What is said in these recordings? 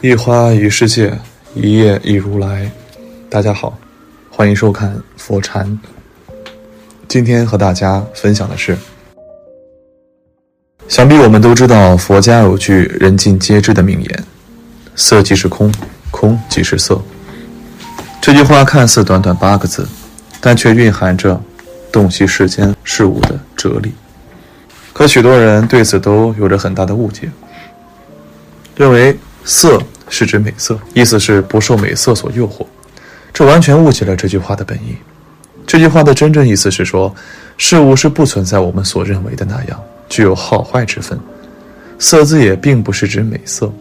一花一世界，一叶一如来。大家好，欢迎收看佛禅。今天和大家分享的是，想必我们都知道佛家有句人尽皆知的名言：“色即是空，空即是色。”这句话看似短短八个字，但却蕴含着洞悉世间事物的哲理。可许多人对此都有着很大的误解，认为色是指美色，意思是不受美色所诱惑，这完全误解了这句话的本意。这句话的真正意思是说，事物是不存在我们所认为的那样，具有好坏之分。色字也并不是指美色，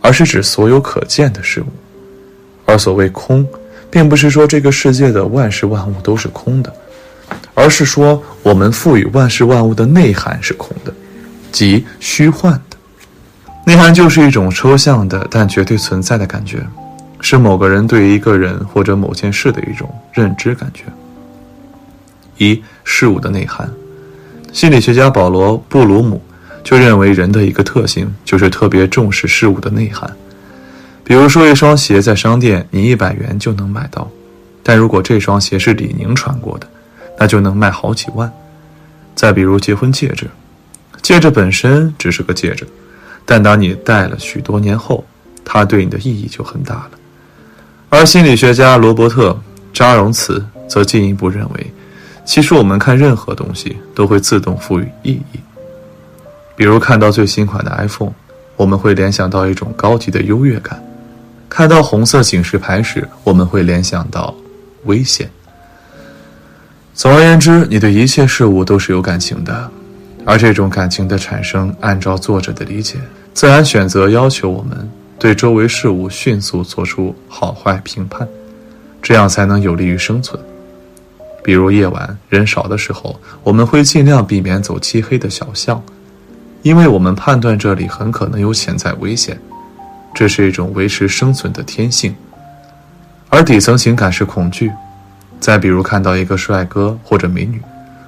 而是指所有可见的事物。而所谓空，并不是说这个世界的万事万物都是空的。而是说，我们赋予万事万物的内涵是空的，即虚幻。内涵就是一种抽象的但绝对存在的感觉，是某个人对于一个人或者某件事的一种认知感觉。一事物的内涵，心理学家保罗·布鲁姆就认为人的一个特性就是特别重视事物的内涵。比如说，一双鞋在商店你一百元就能买到，但如果这双鞋是李宁穿过的。那就能卖好几万。再比如结婚戒指，戒指本身只是个戒指，但当你戴了许多年后，它对你的意义就很大了。而心理学家罗伯特·扎荣茨则进一步认为，其实我们看任何东西都会自动赋予意义。比如看到最新款的 iPhone，我们会联想到一种高级的优越感；看到红色警示牌时，我们会联想到危险。总而言之，你对一切事物都是有感情的，而这种感情的产生，按照作者的理解，自然选择要求我们对周围事物迅速做出好坏评判，这样才能有利于生存。比如夜晚人少的时候，我们会尽量避免走漆黑的小巷，因为我们判断这里很可能有潜在危险，这是一种维持生存的天性。而底层情感是恐惧。再比如，看到一个帅哥或者美女，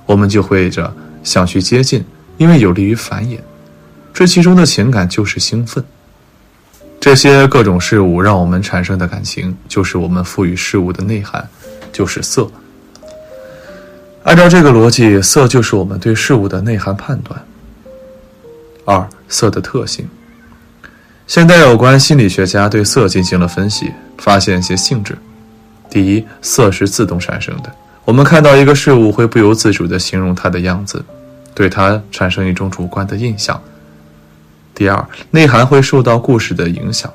我们就会着想去接近，因为有利于繁衍。这其中的情感就是兴奋。这些各种事物让我们产生的感情，就是我们赋予事物的内涵，就是色。按照这个逻辑，色就是我们对事物的内涵判断。二、色的特性。现代有关心理学家对色进行了分析，发现一些性质。第一，色是自动产生的。我们看到一个事物，会不由自主地形容它的样子，对它产生一种主观的印象。第二，内涵会受到故事的影响。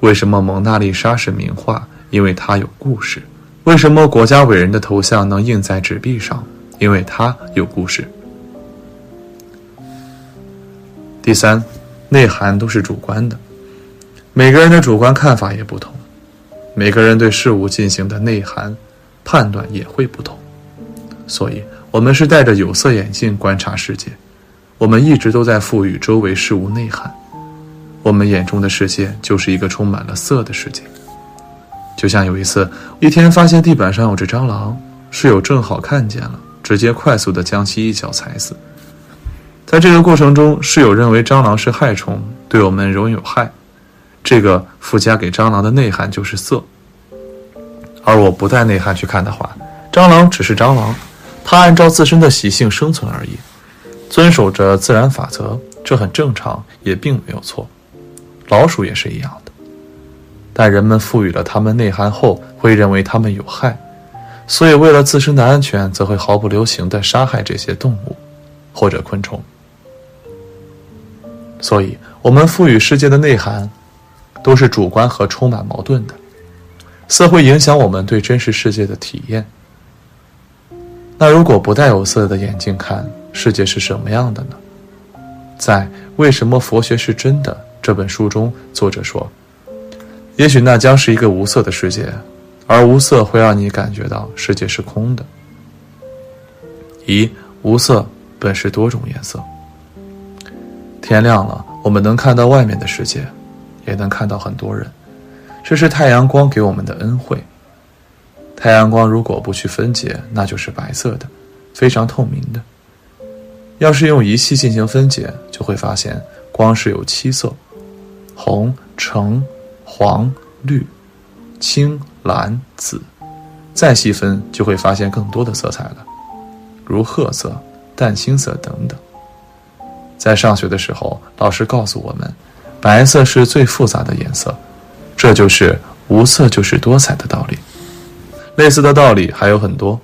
为什么蒙娜丽莎是名画？因为它有故事。为什么国家伟人的头像能印在纸币上？因为它有故事。第三，内涵都是主观的，每个人的主观看法也不同。每个人对事物进行的内涵判断也会不同，所以，我们是戴着有色眼镜观察世界。我们一直都在赋予周围事物内涵。我们眼中的世界就是一个充满了色的世界。就像有一次，一天发现地板上有只蟑螂，室友正好看见了，直接快速的将其一脚踩死。在这个过程中，室友认为蟑螂是害虫，对我们容有害。这个附加给蟑螂的内涵就是色，而我不带内涵去看的话，蟑螂只是蟑螂，它按照自身的习性生存而已，遵守着自然法则，这很正常，也并没有错。老鼠也是一样的，但人们赋予了它们内涵后，会认为它们有害，所以为了自身的安全，则会毫不留情地杀害这些动物或者昆虫。所以，我们赋予世界的内涵。都是主观和充满矛盾的，色会影响我们对真实世界的体验。那如果不带有色的眼镜看世界是什么样的呢？在《为什么佛学是真的》这本书中，作者说，也许那将是一个无色的世界，而无色会让你感觉到世界是空的。一无色本是多种颜色。天亮了，我们能看到外面的世界。也能看到很多人，这是太阳光给我们的恩惠。太阳光如果不去分解，那就是白色的，非常透明的。要是用仪器进行分解，就会发现光是有七色：红、橙、黄、绿、青、蓝、紫，再细分就会发现更多的色彩了，如褐色、淡青色等等。在上学的时候，老师告诉我们，白色是最复杂的颜色，这就是无色就是多彩的道理。类似的道理还有很多。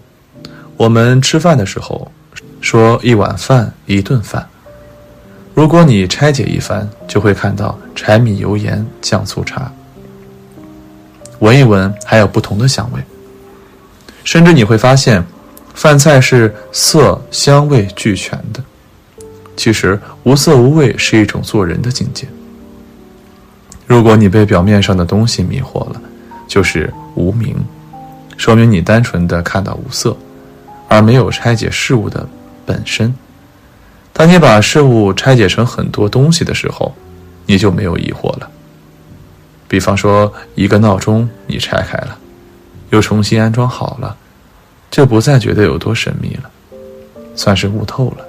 我们吃饭的时候说一碗饭一顿饭，如果你拆解一番，就会看到柴米油盐酱醋茶，闻一闻还有不同的香味，甚至你会发现，饭菜是色香味俱全的。其实无色无味是一种做人的境界。如果你被表面上的东西迷惑了，就是无明，说明你单纯的看到无色，而没有拆解事物的本身。当你把事物拆解成很多东西的时候，你就没有疑惑了。比方说，一个闹钟你拆开了，又重新安装好了，就不再觉得有多神秘了，算是悟透了。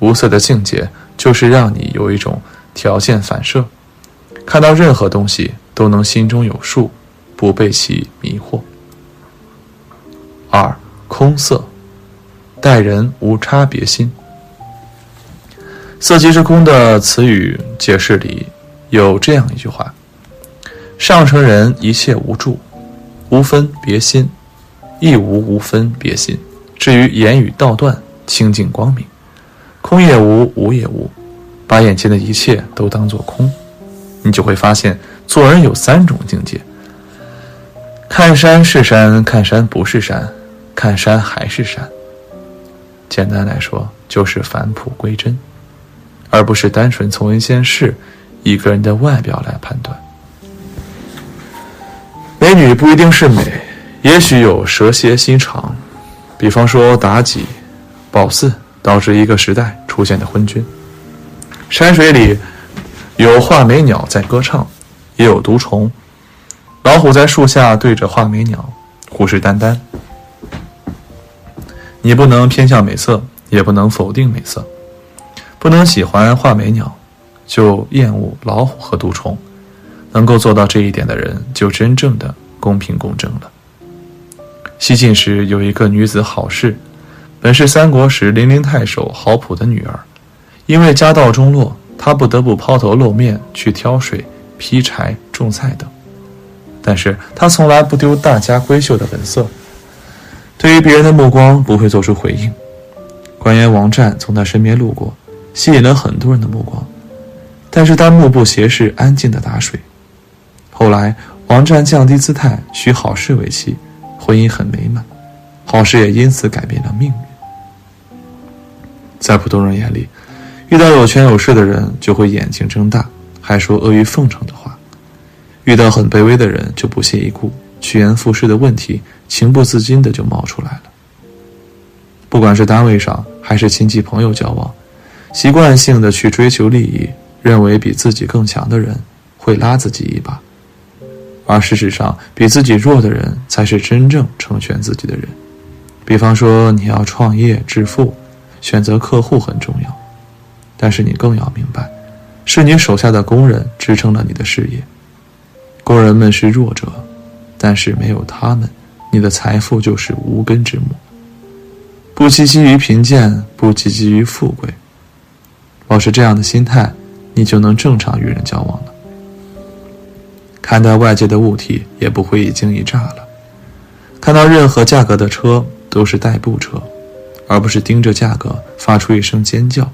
无色的境界，就是让你有一种条件反射，看到任何东西都能心中有数，不被其迷惑。二空色，待人无差别心。色即是空的词语解释里有这样一句话：上乘人一切无住，无分别心，亦无无分别心。至于言语道断，清净光明。空也无，无也无，把眼前的一切都当作空，你就会发现，做人有三种境界：看山是山，看山不是山，看山还是山。简单来说，就是返璞归真，而不是单纯从一件事、一个人的外表来判断。美女不一定是美，也许有蛇蝎心肠，比方说妲己、褒姒。导致一个时代出现的昏君。山水里有画眉鸟在歌唱，也有毒虫。老虎在树下对着画眉鸟虎视眈眈。你不能偏向美色，也不能否定美色。不能喜欢画眉鸟，就厌恶老虎和毒虫。能够做到这一点的人，就真正的公平公正了。西晋时有一个女子好事。本是三国时零陵太守郝普的女儿，因为家道中落，他不得不抛头露面去挑水、劈柴、种菜等。但是他从来不丢大家闺秀的本色，对于别人的目光不会做出回应。官员王湛从他身边路过，吸引了很多人的目光，但是他目不斜视，安静的打水。后来王湛降低姿态，娶郝氏为妻，婚姻很美满，郝氏也因此改变了命运。在普通人眼里，遇到有权有势的人就会眼睛睁大，还说阿谀奉承的话；遇到很卑微的人就不屑一顾，趋炎附势的问题情不自禁的就冒出来了。不管是单位上还是亲戚朋友交往，习惯性的去追求利益，认为比自己更强的人会拉自己一把，而事实上比自己弱的人才是真正成全自己的人。比方说，你要创业致富。选择客户很重要，但是你更要明白，是你手下的工人支撑了你的事业。工人们是弱者，但是没有他们，你的财富就是无根之木。不积极于贫贱，不积极于富贵。保持这样的心态，你就能正常与人交往了。看待外界的物体，也不会一惊一乍了。看到任何价格的车，都是代步车。而不是盯着价格发出一声尖叫。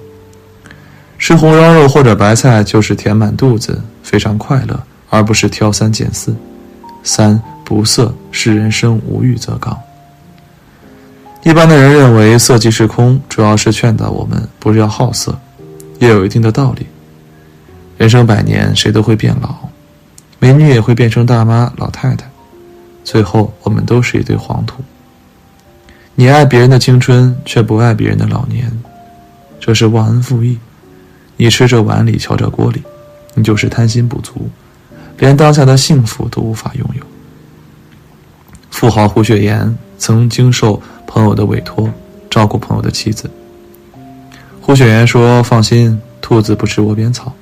吃红烧肉或者白菜就是填满肚子，非常快乐，而不是挑三拣四。三不色是人生无欲则刚。一般的人认为色即是空，主要是劝导我们不要好色，也有一定的道理。人生百年，谁都会变老，美女也会变成大妈、老太太，最后我们都是一堆黄土。你爱别人的青春，却不爱别人的老年，这是忘恩负义。你吃着碗里，瞧着锅里，你就是贪心不足，连当下的幸福都无法拥有。富豪胡雪岩曾经受朋友的委托，照顾朋友的妻子。胡雪岩说：“放心，兔子不吃窝边草。”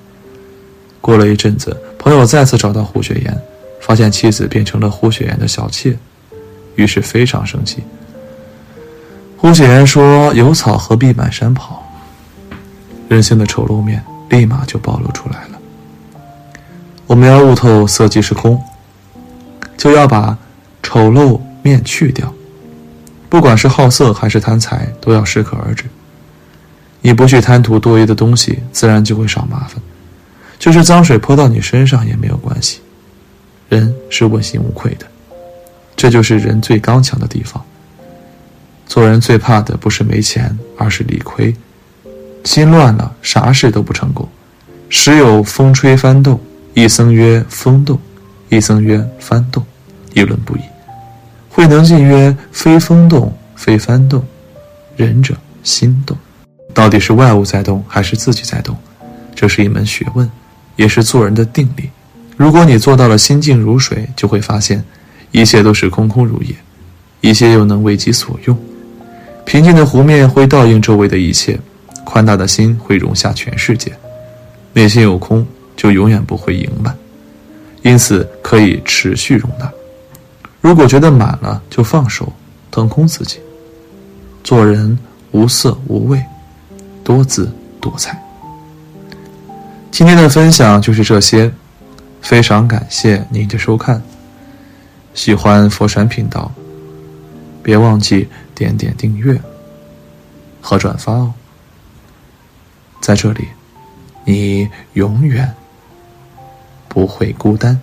过了一阵子，朋友再次找到胡雪岩，发现妻子变成了胡雪岩的小妾，于是非常生气。胡雪岩说：“有草何必满山跑？”人性的丑陋面立马就暴露出来了。我们要悟透色即是空，就要把丑陋面去掉。不管是好色还是贪财，都要适可而止。你不去贪图多余的东西，自然就会少麻烦。就是脏水泼到你身上也没有关系。人是问心无愧的，这就是人最刚强的地方。做人最怕的不是没钱，而是理亏。心乱了，啥事都不成功。时有风吹翻动，一僧曰风动，一僧曰翻动，议论不已。慧能进曰：非风动，非翻动，仁者心动。到底是外物在动，还是自己在动？这是一门学问，也是做人的定力。如果你做到了心静如水，就会发现，一切都是空空如也，一切又能为己所用。平静的湖面会倒映周围的一切。宽大的心会容下全世界，内心有空就永远不会盈满，因此可以持续容纳。如果觉得满了，就放手，腾空自己。做人无色无味，多姿多彩。今天的分享就是这些，非常感谢您的收看。喜欢佛山频道，别忘记点点订阅和转发哦。在这里，你永远不会孤单。